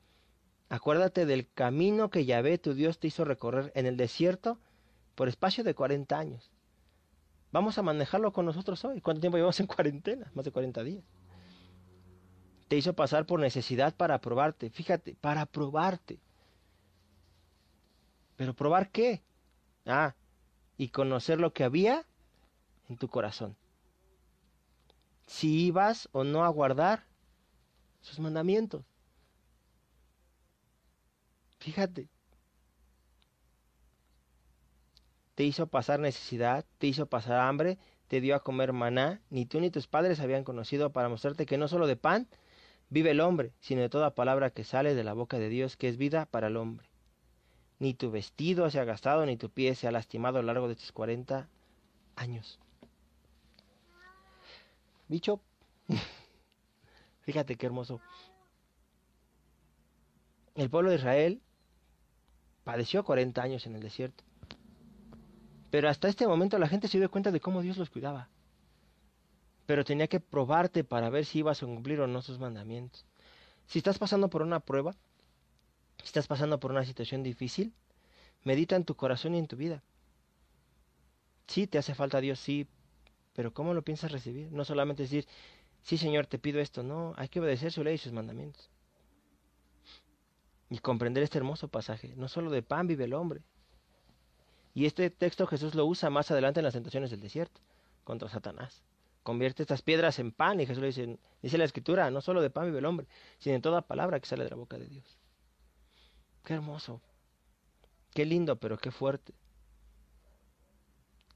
Acuérdate del camino que Yahvé tu Dios te hizo recorrer en el desierto por espacio de 40 años. Vamos a manejarlo con nosotros hoy. ¿Cuánto tiempo llevamos en cuarentena? Más de 40 días. Te hizo pasar por necesidad para probarte. Fíjate, para probarte. ¿Pero probar qué? Ah, y conocer lo que había en tu corazón. Si ibas o no a guardar sus mandamientos. Fíjate. Te hizo pasar necesidad, te hizo pasar hambre, te dio a comer maná, ni tú ni tus padres habían conocido para mostrarte que no solo de pan vive el hombre, sino de toda palabra que sale de la boca de Dios, que es vida para el hombre. Ni tu vestido se ha gastado, ni tu pie se ha lastimado a lo largo de tus cuarenta años. Bicho, fíjate qué hermoso. El pueblo de Israel padeció 40 años en el desierto. Pero hasta este momento la gente se dio cuenta de cómo Dios los cuidaba pero tenía que probarte para ver si ibas a cumplir o no sus mandamientos. Si estás pasando por una prueba, si estás pasando por una situación difícil, medita en tu corazón y en tu vida. Sí, te hace falta Dios, sí, pero ¿cómo lo piensas recibir? No solamente decir, sí Señor, te pido esto, no, hay que obedecer su ley y sus mandamientos. Y comprender este hermoso pasaje, no solo de pan vive el hombre. Y este texto Jesús lo usa más adelante en las tentaciones del desierto, contra Satanás convierte estas piedras en pan. Y Jesús le dice, dice la escritura, no solo de pan vive el hombre, sino en toda palabra que sale de la boca de Dios. Qué hermoso, qué lindo, pero qué fuerte.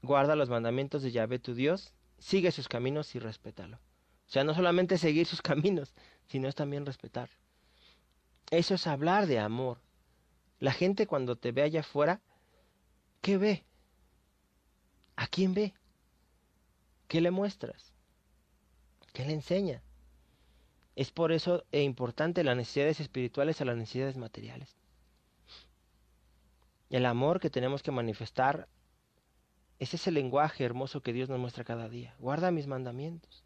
Guarda los mandamientos de Yahvé tu Dios, sigue sus caminos y respétalo. O sea, no solamente seguir sus caminos, sino es también respetar. Eso es hablar de amor. La gente cuando te ve allá afuera, ¿qué ve? ¿A quién ve? ¿Qué le muestras? ¿Qué le enseña? Es por eso e importante las necesidades espirituales a las necesidades materiales. El amor que tenemos que manifestar es ese lenguaje hermoso que Dios nos muestra cada día. Guarda mis mandamientos.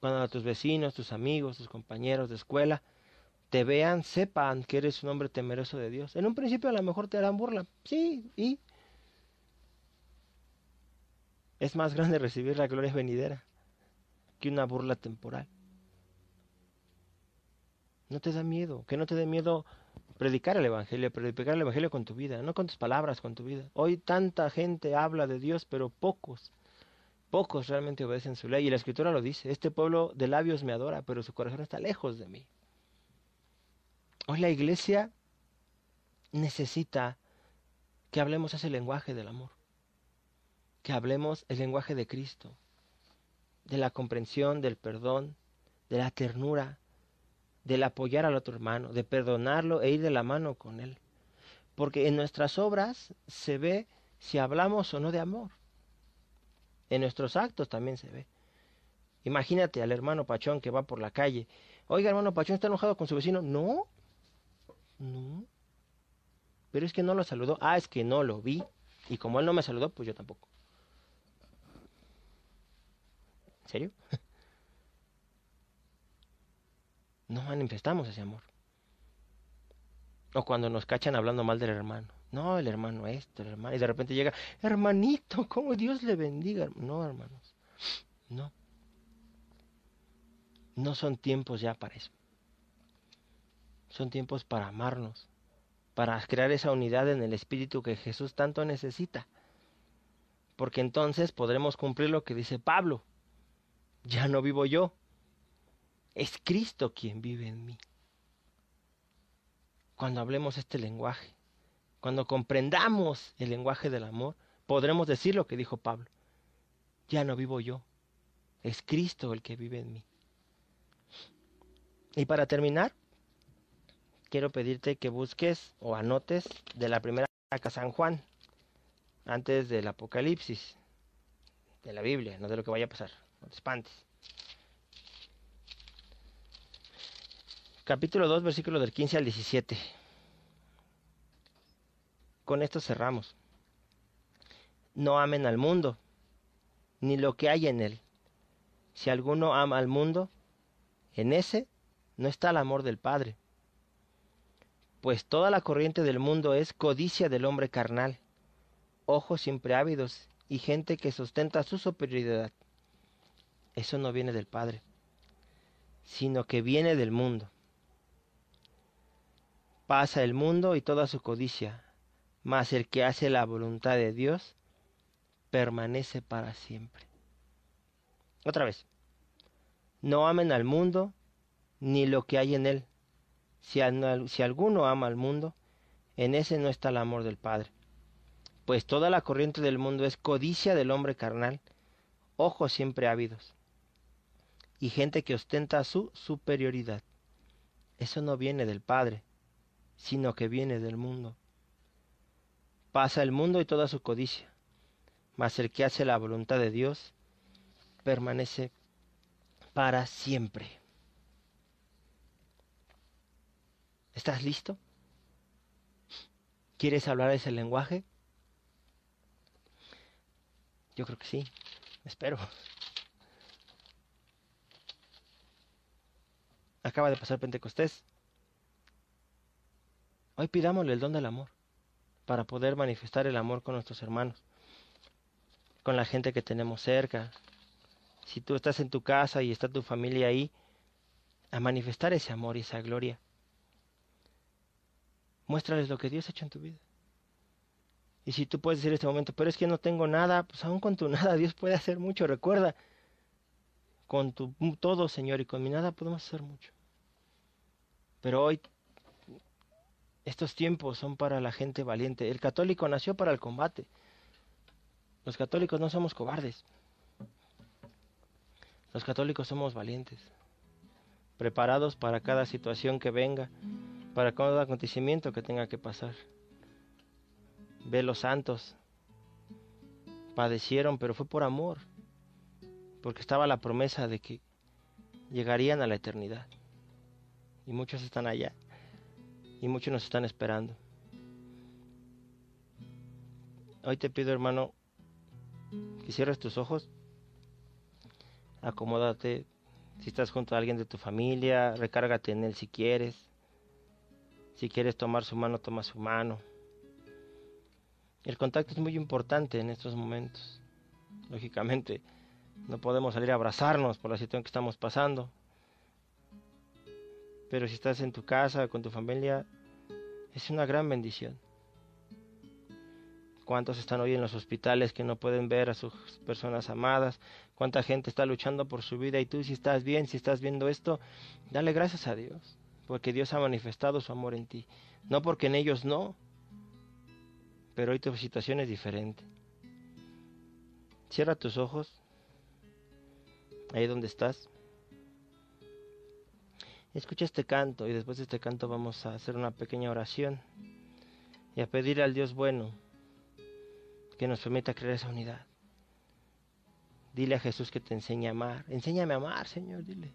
Cuando a tus vecinos, tus amigos, tus compañeros de escuela te vean, sepan que eres un hombre temeroso de Dios. En un principio a lo mejor te harán burla. Sí, y es más grande recibir la gloria venidera que una burla temporal. No te da miedo, que no te dé miedo predicar el Evangelio, predicar el Evangelio con tu vida, no con tus palabras, con tu vida. Hoy tanta gente habla de Dios, pero pocos, pocos realmente obedecen su ley. Y la Escritura lo dice, este pueblo de labios me adora, pero su corazón está lejos de mí. Hoy la iglesia necesita que hablemos ese lenguaje del amor que hablemos el lenguaje de Cristo, de la comprensión, del perdón, de la ternura, del apoyar al otro hermano, de perdonarlo e ir de la mano con él. Porque en nuestras obras se ve si hablamos o no de amor. En nuestros actos también se ve. Imagínate al hermano Pachón que va por la calle. Oiga, hermano Pachón, ¿está enojado con su vecino? No. No. Pero es que no lo saludó. Ah, es que no lo vi. Y como él no me saludó, pues yo tampoco. ¿En serio? No manifestamos ese amor. O cuando nos cachan hablando mal del hermano. No, el hermano esto, el hermano. Y de repente llega, hermanito, ¿cómo Dios le bendiga? No, hermanos. No. No son tiempos ya para eso. Son tiempos para amarnos. Para crear esa unidad en el espíritu que Jesús tanto necesita. Porque entonces podremos cumplir lo que dice Pablo ya no vivo yo, es Cristo quien vive en mí. Cuando hablemos este lenguaje, cuando comprendamos el lenguaje del amor, podremos decir lo que dijo Pablo. Ya no vivo yo, es Cristo el que vive en mí. Y para terminar, quiero pedirte que busques o anotes de la primera carta San Juan, antes del Apocalipsis, de la Biblia, no de lo que vaya a pasar no te espantes. Capítulo 2, versículo del 15 al 17. Con esto cerramos. No amen al mundo, ni lo que hay en él. Si alguno ama al mundo, en ese no está el amor del Padre. Pues toda la corriente del mundo es codicia del hombre carnal, ojos siempre ávidos y gente que sustenta su superioridad. Eso no viene del Padre, sino que viene del mundo. Pasa el mundo y toda su codicia, mas el que hace la voluntad de Dios permanece para siempre. Otra vez. No amen al mundo ni lo que hay en él. Si, si, alguno ama al mundo, en ese no está el amor del Padre. Pues toda la corriente del mundo es codicia del hombre carnal, ojos siempre ávidos, y gente que ostenta su superioridad. Eso no viene del Padre, sino que viene del mundo. Pasa el mundo y toda su codicia, mas el que hace la voluntad de Dios permanece para siempre. ¿Estás listo? ¿Quieres hablar ese lenguaje? Yo creo que sí, espero. Acaba de pasar Pentecostés. Hoy pidámosle el don del amor para poder manifestar el amor con nuestros hermanos, con la gente que tenemos cerca, si tú estás en tu casa y está tu familia ahí, a manifestar ese amor y esa gloria. Muéstrales lo que Dios ha hecho en tu vida. Y si tú puedes decir en este momento, pero es que no tengo nada, pues aún con tu nada Dios puede hacer mucho. Recuerda, con tu todo, Señor, y con mi nada podemos hacer mucho. Pero hoy, estos tiempos son para la gente valiente. El católico nació para el combate. Los católicos no somos cobardes. Los católicos somos valientes, preparados para cada situación que venga, para cada acontecimiento que tenga que pasar. Ve los santos, padecieron, pero fue por amor, porque estaba la promesa de que llegarían a la eternidad. Y muchos están allá, y muchos nos están esperando. Hoy te pido, hermano, que cierres tus ojos acomódate. Si estás junto a alguien de tu familia, recárgate en él si quieres. Si quieres tomar su mano, toma su mano. El contacto es muy importante en estos momentos. Lógicamente, no podemos salir a abrazarnos por la situación que estamos pasando. Pero si estás en tu casa, con tu familia, es una gran bendición. ¿Cuántos están hoy en los hospitales que no pueden ver a sus personas amadas? ¿Cuánta gente está luchando por su vida? Y tú si estás bien, si estás viendo esto, dale gracias a Dios, porque Dios ha manifestado su amor en ti. No porque en ellos no, pero hoy tu situación es diferente. Cierra tus ojos, ahí donde estás. Escucha este canto y después de este canto vamos a hacer una pequeña oración y a pedir al Dios bueno que nos permita crear esa unidad. Dile a Jesús que te enseñe a amar. Enséñame a amar, Señor, dile.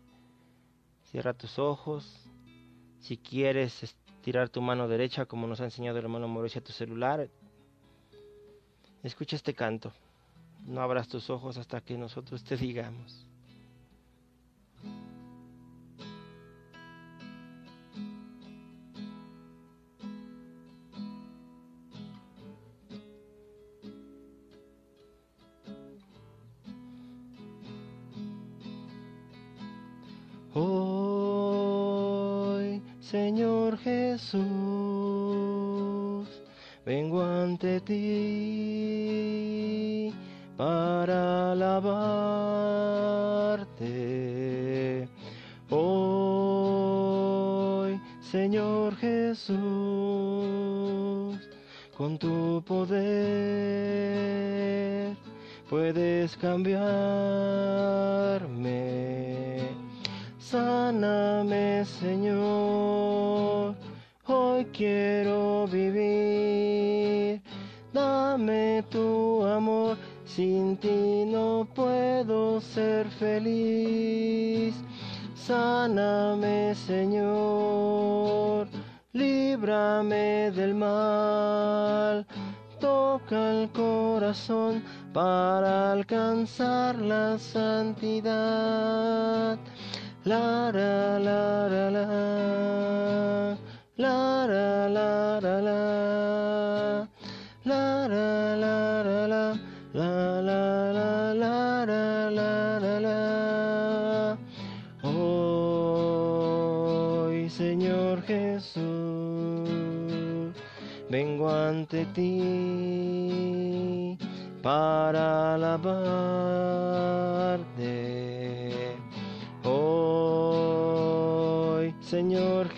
Cierra tus ojos. Si quieres estirar tu mano derecha, como nos ha enseñado el hermano Mauricio a tu celular, escucha este canto. No abras tus ojos hasta que nosotros te digamos. Señor Jesús, vengo ante ti para alabarte. Hoy, Señor Jesús, con tu poder puedes cambiarme. Alcanzar la santidad.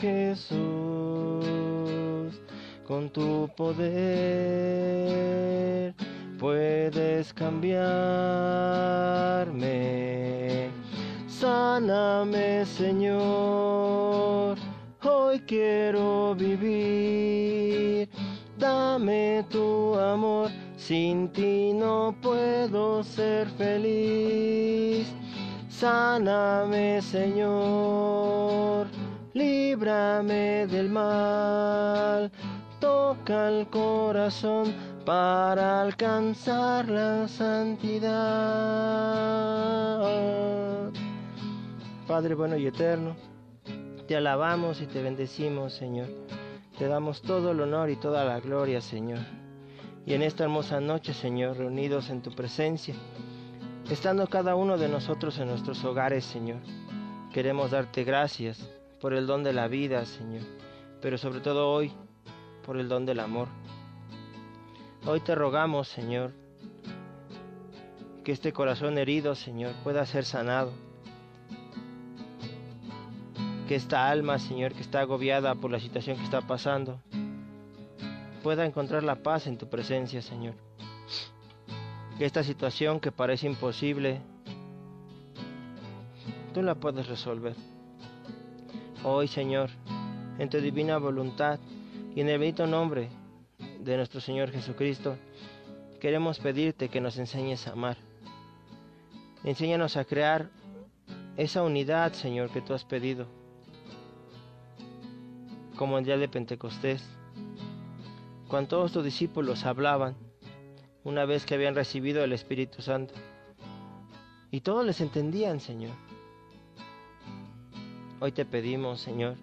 Jesús, con tu poder puedes cambiarme. Sáname, Señor, hoy quiero vivir. Dame tu amor sin ti no puedo ser feliz. Sáname, Señor, líbrame del mal. Toca el corazón para alcanzar la santidad. Padre bueno y eterno, te alabamos y te bendecimos, Señor. Te damos todo el honor y toda la gloria, Señor. Y en esta hermosa noche, Señor, reunidos en tu presencia, estando cada uno de nosotros en nuestros hogares, Señor, queremos darte gracias por el don de la vida, Señor, pero sobre todo hoy, por el don del amor. Hoy te rogamos, Señor, que este corazón herido, Señor, pueda ser sanado. Que esta alma, Señor, que está agobiada por la situación que está pasando, pueda encontrar la paz en tu presencia, Señor. Que esta situación que parece imposible, tú la puedes resolver. Hoy, Señor, en tu divina voluntad y en el bendito nombre de nuestro Señor Jesucristo, queremos pedirte que nos enseñes a amar. Enséñanos a crear esa unidad, Señor, que tú has pedido. Como el día de Pentecostés, cuando todos tus discípulos hablaban una vez que habían recibido el Espíritu Santo. Y todos les entendían, Señor. Hoy te pedimos, Señor,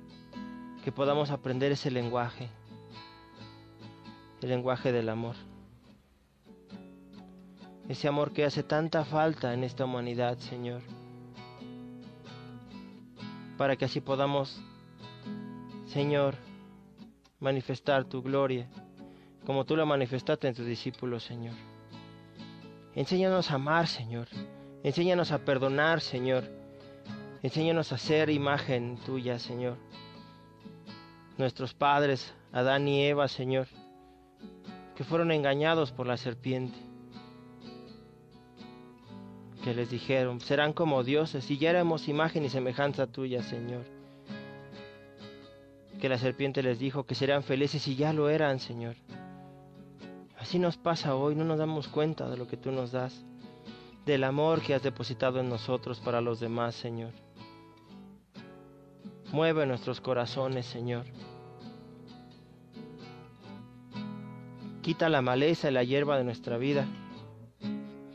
que podamos aprender ese lenguaje, el lenguaje del amor. Ese amor que hace tanta falta en esta humanidad, Señor. Para que así podamos, Señor, manifestar tu gloria como tú lo manifestaste en tus discípulos, Señor. Enséñanos a amar, Señor. Enséñanos a perdonar, Señor. Enséñanos a ser imagen tuya, Señor. Nuestros padres, Adán y Eva, Señor, que fueron engañados por la serpiente, que les dijeron, serán como dioses, y ya éramos imagen y semejanza tuya, Señor. Que la serpiente les dijo que serían felices y ya lo eran, Señor. Así nos pasa hoy, no nos damos cuenta de lo que tú nos das, del amor que has depositado en nosotros para los demás, Señor. Mueve nuestros corazones, Señor. Quita la maleza y la hierba de nuestra vida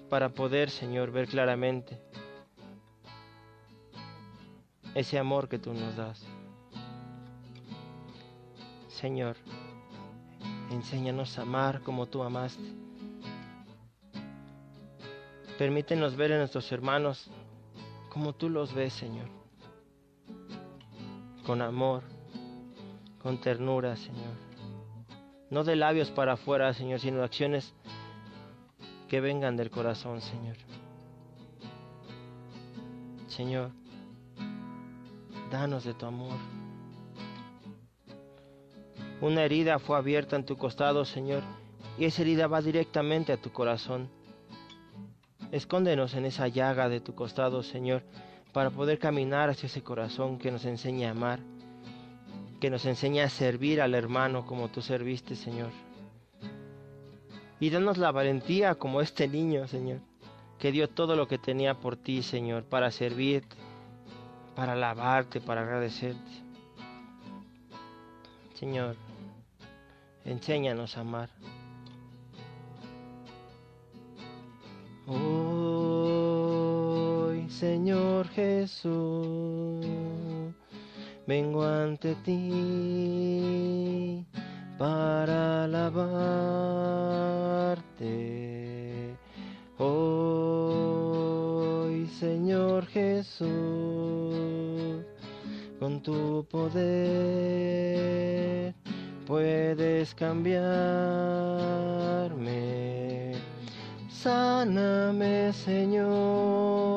para poder, Señor, ver claramente ese amor que tú nos das. Señor, Enséñanos a amar como tú amaste. Permítenos ver a nuestros hermanos como tú los ves, Señor. Con amor, con ternura, Señor. No de labios para afuera, Señor, sino acciones que vengan del corazón, Señor. Señor, danos de tu amor. Una herida fue abierta en tu costado, Señor, y esa herida va directamente a tu corazón. Escóndenos en esa llaga de tu costado, Señor, para poder caminar hacia ese corazón que nos enseña a amar, que nos enseña a servir al hermano como tú serviste, Señor. Y danos la valentía como este niño, Señor, que dio todo lo que tenía por ti, Señor, para servirte, para alabarte, para agradecerte. Señor, enséñanos a amar. Hoy, Señor Jesús, vengo ante ti para alabarte. Hoy, Señor Jesús, con tu poder puedes cambiarme. Sáname, Señor,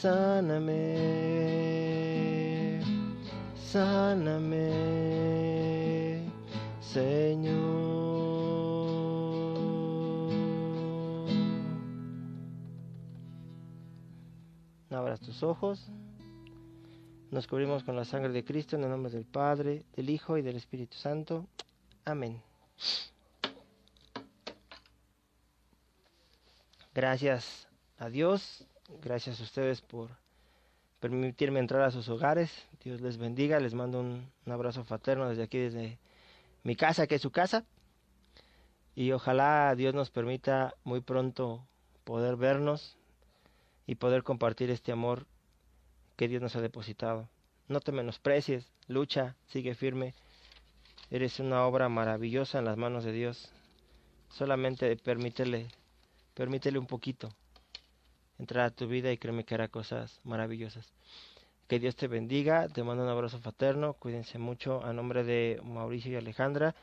sáname, sáname, Señor. Abras tus ojos. Nos cubrimos con la sangre de Cristo en el nombre del Padre, del Hijo y del Espíritu Santo. Amén. Gracias a Dios, gracias a ustedes por permitirme entrar a sus hogares. Dios les bendiga, les mando un, abrazo fraterno desde aquí, desde mi casa, que es su casa. Y ojalá Dios nos permita muy pronto poder vernos y poder compartir este amor que Dios nos ha depositado. No te menosprecies, lucha, sigue firme. Eres una obra maravillosa en las manos de Dios. Solamente permítele, permítele un poquito entrar a tu vida y créeme que hará cosas maravillosas. Que Dios te bendiga, te mando un abrazo fraterno, cuídense mucho. A nombre de Mauricio y Alejandra,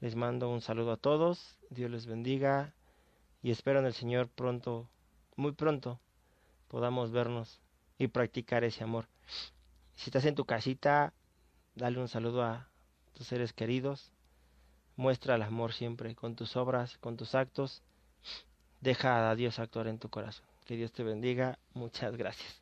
les mando un saludo a todos, Dios les bendiga y espero en el Señor pronto, muy pronto, podamos vernos y practicar ese amor. Si estás en tu casita, dale un saludo a tus seres queridos. Muestra el amor siempre con tus obras, con tus actos. Deja a Dios actuar en tu corazón. Que Dios te bendiga. Muchas gracias.